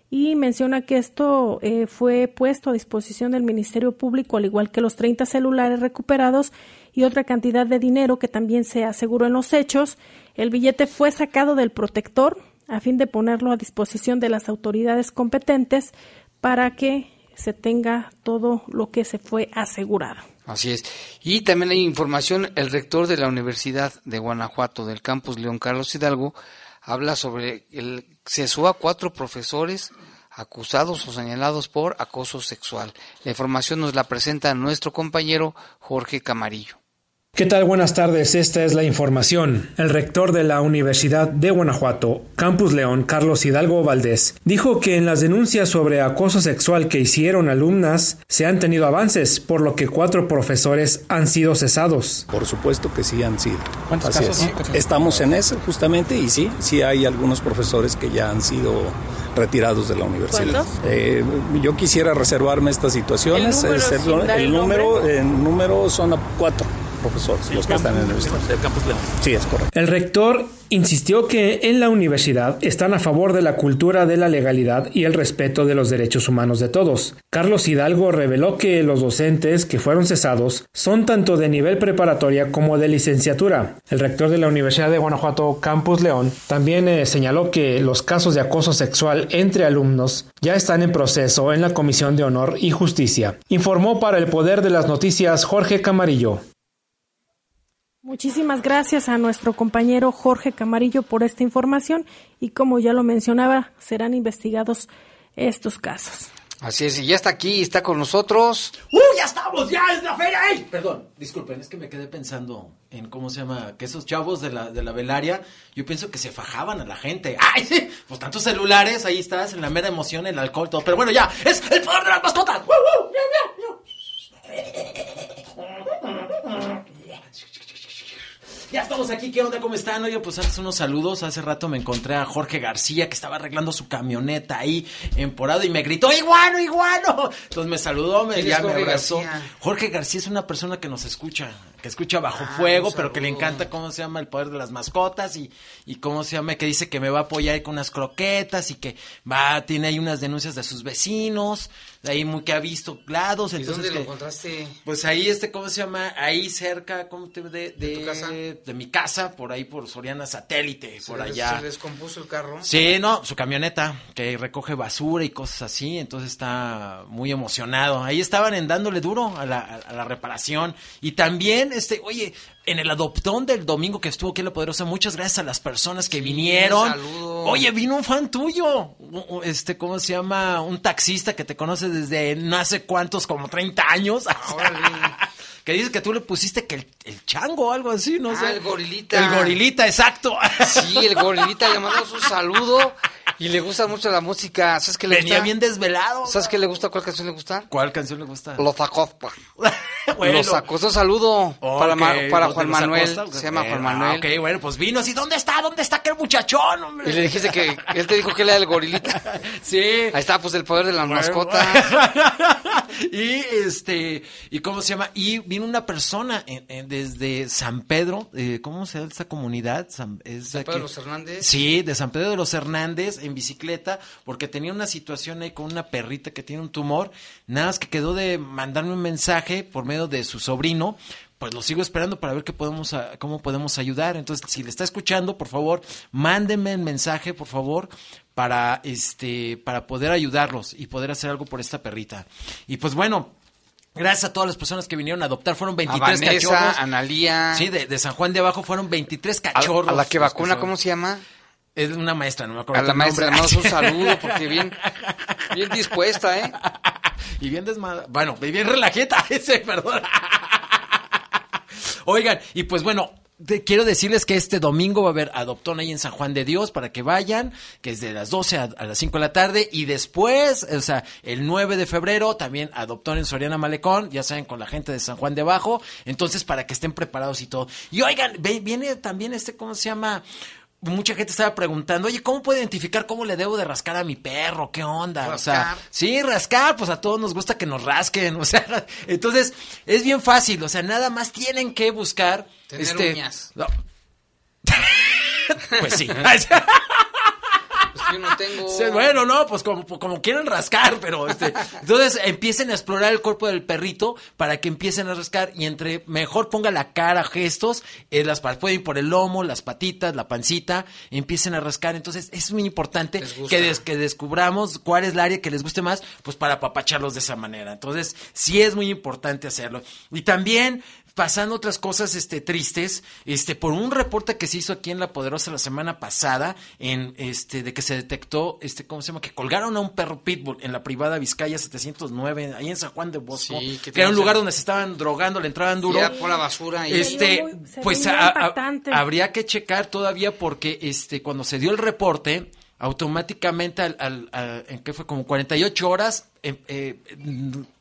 y menciona que esto eh, fue puesto a disposición del Ministerio Público, al igual que los 30 celulares recuperados y otra cantidad de dinero que también se aseguró en los hechos. El billete fue sacado del protector a fin de ponerlo a disposición de las autoridades competentes para que se tenga todo lo que se fue asegurado. Así es. Y también hay información, el rector de la Universidad de Guanajuato, del campus León Carlos Hidalgo, habla sobre el cesó a cuatro profesores acusados o señalados por acoso sexual. La información nos la presenta nuestro compañero Jorge Camarillo. ¿Qué tal? Buenas tardes, esta es la información. El rector de la Universidad de Guanajuato, Campus León, Carlos Hidalgo Valdés, dijo que en las denuncias sobre acoso sexual que hicieron alumnas se han tenido avances, por lo que cuatro profesores han sido cesados. Por supuesto que sí han sido. ¿Cuántos casos? Estamos en eso justamente y sí, sí hay algunos profesores que ya han sido retirados de la universidad. Eh, yo quisiera reservarme estas situaciones. ¿El número, el, número, el número son cuatro profesores los que están en el, campus Sí, es correcto. El rector insistió que en la universidad están a favor de la cultura de la legalidad y el respeto de los derechos humanos de todos. Carlos Hidalgo reveló que los docentes que fueron cesados son tanto de nivel preparatoria como de licenciatura. El rector de la Universidad de Guanajuato, Campus León, también eh, señaló que los casos de acoso sexual entre alumnos ya están en proceso en la Comisión de Honor y Justicia. Informó para el Poder de las Noticias Jorge Camarillo. Muchísimas gracias a nuestro compañero Jorge Camarillo por esta información y como ya lo mencionaba, serán investigados estos casos. Así es, y ya está aquí, está con nosotros. ¡Uh, ya estamos! ¡Ya es la feria! ¡Ey! Perdón, disculpen, es que me quedé pensando en cómo se llama, que esos chavos de la, de la velaria, yo pienso que se fajaban a la gente. ¡Ay, sí! Pues tantos celulares, ahí estás, en la mera emoción, el alcohol, todo. Pero bueno, ya, es el poder de las mascotas. ¡Uh, uh! Ya estamos aquí, ¿qué onda? ¿Cómo están? Oye, pues antes unos saludos. Hace rato me encontré a Jorge García que estaba arreglando su camioneta ahí emporado y me gritó, iguano, iguano. Entonces me saludó, me, ya me abrazó. Jorge García es una persona que nos escucha, que escucha bajo Ah, fuego, pero que le encanta cómo se llama el poder de las mascotas y, y cómo se llama, que dice que me va a apoyar con unas croquetas y que va, tiene ahí unas denuncias de sus vecinos, de ahí muy que ha visto lados. ¿Y Entonces dónde lo que- encontraste? pues ahí, este, ¿cómo se llama? Ahí cerca, ¿cómo te, de, de, tu casa? de mi casa, por ahí por Soriana Satélite, por ¿Se les- allá. ¿Se descompuso el carro? Sí, no, su camioneta, que recoge basura y cosas así, entonces está muy emocionado. Ahí estaban en dándole duro a la, a la reparación. Y también, este, oye, en el adoptón del domingo que estuvo aquí en La Poderosa, muchas gracias a las personas que vinieron. saludo. Oye, vino un fan tuyo, este, ¿cómo se llama? Un taxista que te conoce desde no sé cuántos, como 30 años. que dice que tú le pusiste que el, el chango o algo así, no Ah, sé. el gorilita. El gorilita, exacto. Sí, el gorilita le mandamos un saludo y le gusta mucho la música. ¿Sabes qué le Venía gusta? bien desvelado. ¿Sabes qué le gusta? ¿Cuál canción le gusta? ¿Cuál canción le gusta? Los Acosta. Bueno. Los Acosta, un saludo para, Ma- Juan Manuel. Acosta, Se llama Juan Manuel. ok, bueno, pues vino así. ¿Dónde está? ¿Dónde está aquel muchachón, hombre? Y le dijiste que él te dijo que él era el gorilita. Sí. Ahí está, pues el poder de las Bueno, mascotas. y este, ¿y cómo se llama? Y vino una persona en- en- desde San Pedro, eh, ¿cómo se llama esta comunidad? San, es San aquí- Pedro de los Hernández. Sí, de San Pedro de los Hernández en bicicleta, porque tenía una situación ahí con una perrita que tiene un tumor. Nada más que quedó de mandarme un mensaje por medio de su sobrino. Pues lo sigo esperando para ver qué podemos, cómo podemos ayudar. Entonces, si le está escuchando, por favor, mándenme el mensaje, por favor, para este, para poder ayudarlos y poder hacer algo por esta perrita. Y pues bueno, Gracias a todas las personas que vinieron a adoptar. Fueron A 23 Vanessa, cachorros. Analía. Sí, de, de San Juan de Abajo fueron 23 A, cachorros. a la que vacuna. ¿cómo se llama? Es una maestra, no me acuerdo. A la maestra nombre. mandamos un saludo porque bien, bien dispuesta, ¿eh? Y bien desmadra. Bueno, y bien relajeta ese, perdón. Oigan, y pues bueno, te- quiero decirles que este domingo va a haber adoptón ahí en San Juan de Dios para que vayan, que es de las 12 a, a las 5 de la tarde. Y después, o sea, el 9 de febrero, también adoptón en Soriana Malecón, ya saben, con la gente de San Juan de Abajo. Entonces, para que estén preparados y todo. Y oigan, ve- viene también este, ¿cómo se llama? Mucha gente estaba preguntando, oye, ¿cómo puedo identificar cómo le debo de rascar a mi perro? ¿Qué onda? O sea. Sí, rascar, pues a todos nos gusta que nos rasquen, o sea, entonces es bien fácil, o sea, nada más tienen que buscar Tener este uñas. no. Pues sí. Pues yo no tengo. Sí, bueno, no, pues como, como quieran rascar, pero este, entonces empiecen a explorar el cuerpo del perrito para que empiecen a rascar y entre mejor ponga la cara, gestos, eh, las pueden ir por el lomo, las patitas, la pancita, empiecen a rascar. Entonces es muy importante que, des- que descubramos cuál es el área que les guste más, pues para apapacharlos de esa manera. Entonces sí es muy importante hacerlo. Y también pasando otras cosas este tristes, este por un reporte que se hizo aquí en La Poderosa la semana pasada en este de que se detectó este cómo se llama que colgaron a un perro pitbull en la privada Vizcaya 709 ahí en San Juan de Bosco, Sí, que que era un lugar donde se estaban drogando, le entraban duro. Ya por la basura y Este, muy- pues a- a- habría que checar todavía porque este cuando se dio el reporte automáticamente al, al- a- en qué fue como 48 horas eh, eh,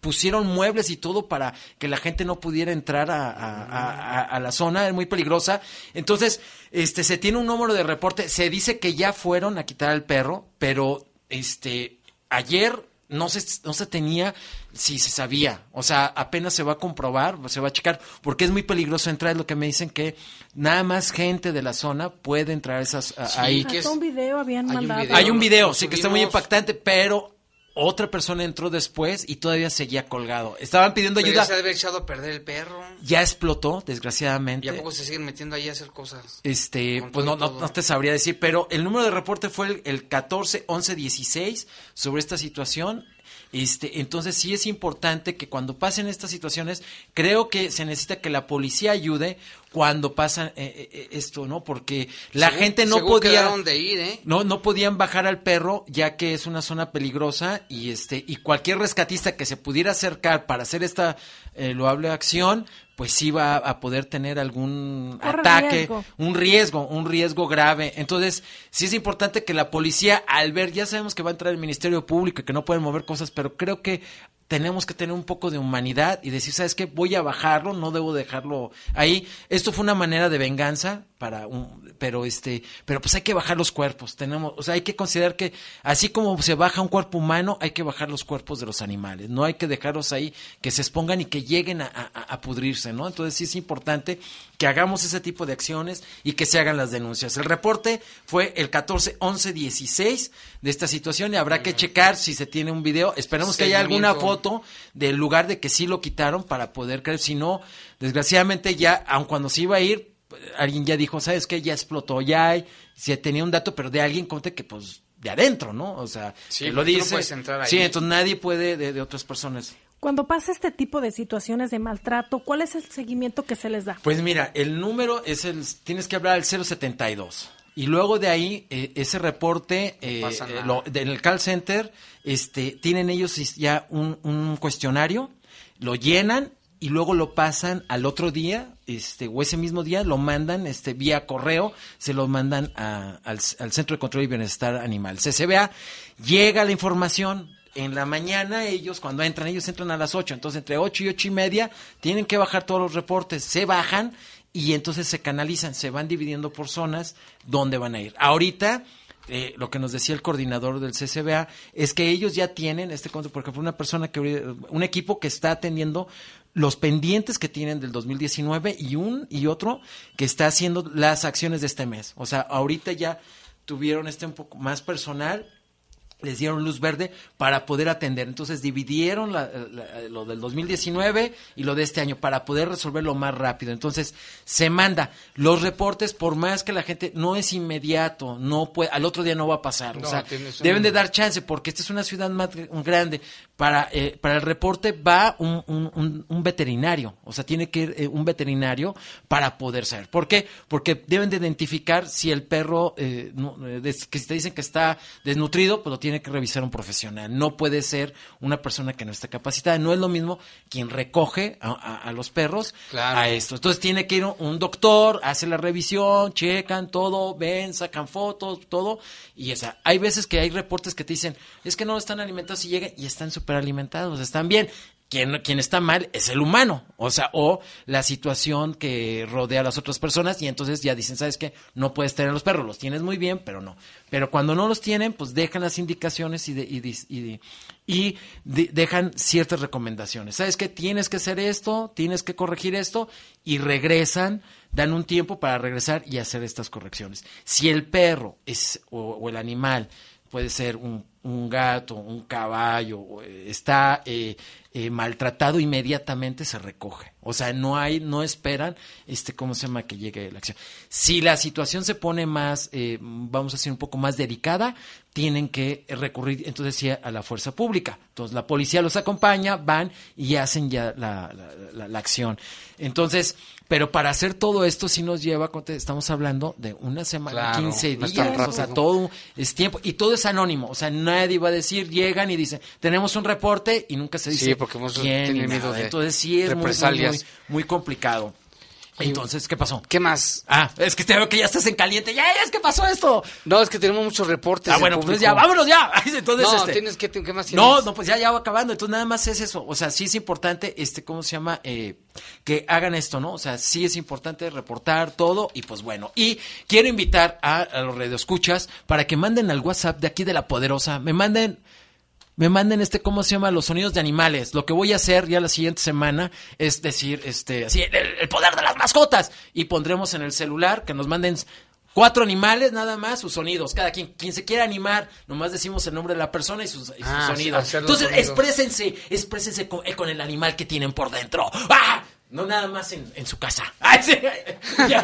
pusieron muebles y todo para que la gente no pudiera entrar a- a la zona es muy peligrosa. Entonces este se tiene un número de reporte se dice que ya fueron a quitar al perro pero este ayer no se, no se tenía si se sabía. O sea, apenas se va a comprobar, se va a checar, porque es muy peligroso entrar. Es lo que me dicen que nada más gente de la zona puede entrar a esas, a- Sí, ahí. que es- un video habían hay un mandado. video. Hay un video, sí que está muy impactante, pero otra persona entró después y todavía seguía colgado. Estaban pidiendo Pero ayuda. ya se haber echado a perder el perro. Ya explotó, ¿Y desgraciadamente. a poco se siguen metiendo ahí a hacer cosas? Este, pues no, y no te sabría decir, pero el número de reporte fue el, el 14 11 16 sobre esta situación. Este, entonces sí es importante que cuando pasen estas situaciones, creo que se necesita que la policía ayude cuando pasa eh, eh, esto, ¿no? Porque la Según- gente no podía de ir, ¿eh? no, no podían bajar al perro ya que es una zona peligrosa y este y cualquier rescatista que se pudiera acercar para hacer esta eh, loable acción, pues va a, poder tener algún Corre ataque, riesgo. un riesgo, un riesgo grave. Entonces, sí es importante que la policía al ver, ya sabemos que va a entrar el Ministerio Público y que no pueden mover cosas, pero creo que tenemos que tener un poco de humanidad y decir, ¿sabes qué? Voy a bajarlo, no debo dejarlo ahí. Esto fue una manera de venganza para un, pero este, pero pues hay que bajar los cuerpos. Tenemos, o sea, hay que considerar que así como se baja un cuerpo humano, hay que bajar los cuerpos de los animales. No hay que dejarlos ahí que se expongan y que lleguen a, a pudrirse, ¿no? Entonces sí es importante que hagamos ese tipo de acciones y que se hagan las denuncias. El reporte fue el 14 11 16 de esta situación y habrá que checar si se tiene un video. Esperemos que haya alguna foto del lugar de que sí lo quitaron para poder creer. Si no, desgraciadamente ya, aun cuando se iba a ir, alguien ya dijo, ¿sabes qué? Ya explotó, ya hay, si tenía un dato, pero de alguien conte que pues de adentro, ¿no? O sea, lo dice. sí, entonces nadie puede de, de otras personas. Cuando pasa este tipo de situaciones de maltrato, ¿cuál es el seguimiento que se les da? Pues mira, el número es el, tienes que hablar al 072. Y luego de ahí, eh, ese reporte eh, eh del call center, este, tienen ellos ya un, cuestionario, lo llenan y luego lo pasan al otro día, este, o ese mismo día lo mandan, este, vía correo, se lo mandan al, al, Centro de Control y Bienestar Animal, CCBA, llega la información, en la mañana ellos, cuando entran, ellos entran a las 8, entonces entre 8 y ocho y media tienen que bajar todos los reportes, se bajan y entonces se canalizan, se van dividiendo por zonas donde van a ir. Ahorita, eh, lo que nos decía el coordinador del CCBA es que ellos ya tienen, este por ejemplo, una persona que, un equipo que está atendiendo los pendientes que tienen del 2019 y un y otro que está haciendo las acciones de este mes. O sea, ahorita ya tuvieron este un poco más personal les dieron luz verde para poder atender. Entonces dividieron lo del 2019 y lo de este año para poder resolverlo más rápido. Entonces se manda los reportes, por más que la gente no es inmediato, no puede, al otro día no va a pasar. o sea, deben de dar chance porque esta es una ciudad más grande. Para, eh, para el reporte va un, un, un, veterinario, o sea, tiene que ir eh, un veterinario para poder saber. ¿Por qué? Porque deben de identificar si el perro, eh, que si te dicen que está desnutrido, pues lo tiene tiene que revisar un profesional. No puede ser una persona que no está capacitada. No es lo mismo quien recoge a, los perros a esto. Entonces tiene que ir un doctor, hace la revisión, checan todo, ven, sacan fotos, todo. Y esa. Hay veces que hay reportes que te dicen, es que no están alimentados y llegan y están súper alimentados, están bien quien, está mal es el humano, o sea, o la situación que rodea a las otras personas y entonces ya dicen, ¿sabes qué? No puedes tener los perros, los tienes muy bien, pero no. Pero cuando no los tienen, pues dejan las indicaciones y, dejan ciertas recomendaciones. ¿Sabes qué? Tienes que hacer esto, tienes que corregir esto y regresan, dan un tiempo para regresar y hacer estas correcciones. Si el perro es, o, el animal puede ser un, un gato, un caballo, está... Eh, eh, maltratado inmediatamente se recoge. O sea, no hay, no esperan, este, ¿cómo se llama? Que llegue la acción. Si la situación se pone más, eh, vamos a decir, un poco más delicada, tienen que recurrir entonces sí a la fuerza pública. Entonces la policía los acompaña, van y hacen ya la, la, acción. Entonces, pero para hacer todo esto sí nos lleva, estamos hablando de una semana, 15 días, o sea, todo es tiempo y todo es anónimo, o sea, nadie va a decir, llegan y dicen, tenemos un reporte y nunca se dice porque hemos tenido Entonces sí es muy, muy, complicado. Entonces, ¿qué pasó? ¿Qué más? Ah, es que te veo que ya estás en caliente. Ya, ya, es que pasó esto. No, es que tenemos muchos reportes. Ah, bueno, pues ya, vámonos ya. Entonces, no, este, tienes que, ¿qué más tienes? No, no, pues ya, ya va acabando. Entonces, nada más es eso. O sea, sí es importante, este, ¿cómo se llama? Eh, que hagan esto, ¿no? O sea, sí es importante reportar todo y pues bueno. Y quiero invitar a, a los radioescuchas para que manden al WhatsApp de aquí de La Poderosa, me manden me manden este, ¿cómo se llama? Los sonidos de animales. Lo que voy a hacer ya la siguiente semana es decir, este, así, el, poder de las mascotas. Y pondremos en el celular que nos manden cuatro animales nada más, sus sonidos. Cada quien, quien se quiera animar, nomás decimos el nombre de la persona y sus, ah, sonidos. Entonces, exprésense, exprésense eh, con, el animal que tienen por dentro. ¡Ah! No nada más en, su casa. ya,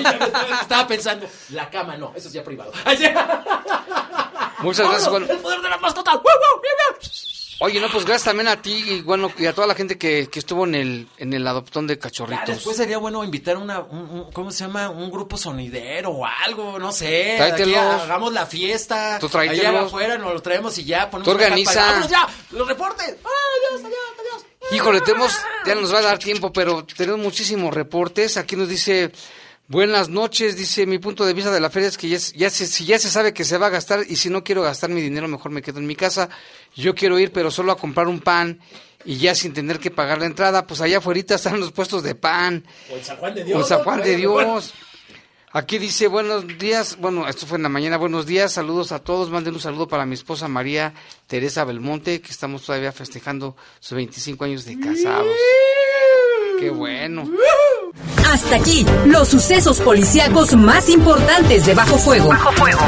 estaba pensando, la cama no, eso es ya privado. Muchas gracias, El poder de las mascotas. Oye, no, pues gracias también a ti y bueno, y a toda la gente que, que estuvo en el, en el adoptón de cachorritos. después sería bueno invitar una, un, ¿cómo se llama? Un grupo sonidero o algo, no sé. Tráetelos. hagamos la fiesta. Tú Allá afuera nos lo traemos y ya ponemos Tú organiza. ¡Vámonos ya! ¡Los reportes! ¡Adiós, adiós, adiós! Híjole, tenemos, ya nos va a dar tiempo, pero tenemos muchísimos reportes. Aquí nos dice Buenas noches, dice mi punto de vista de la feria es que ya, ya se, si ya se sabe que se va a gastar y si no quiero gastar mi dinero mejor me quedo en mi casa. Yo quiero ir pero solo a comprar un pan y ya sin tener que pagar la entrada, pues allá afuera están los puestos de pan. O el San Juan de Dios. O el San Juan de Dios. Aquí dice buenos días, bueno, esto fue en la mañana, buenos días, saludos a todos, manden un saludo para mi esposa María Teresa Belmonte, que estamos todavía festejando sus 25 años de casados. Qué bueno. Hasta aquí, los sucesos policíacos más importantes de Bajo Fuego. Bajo Fuego.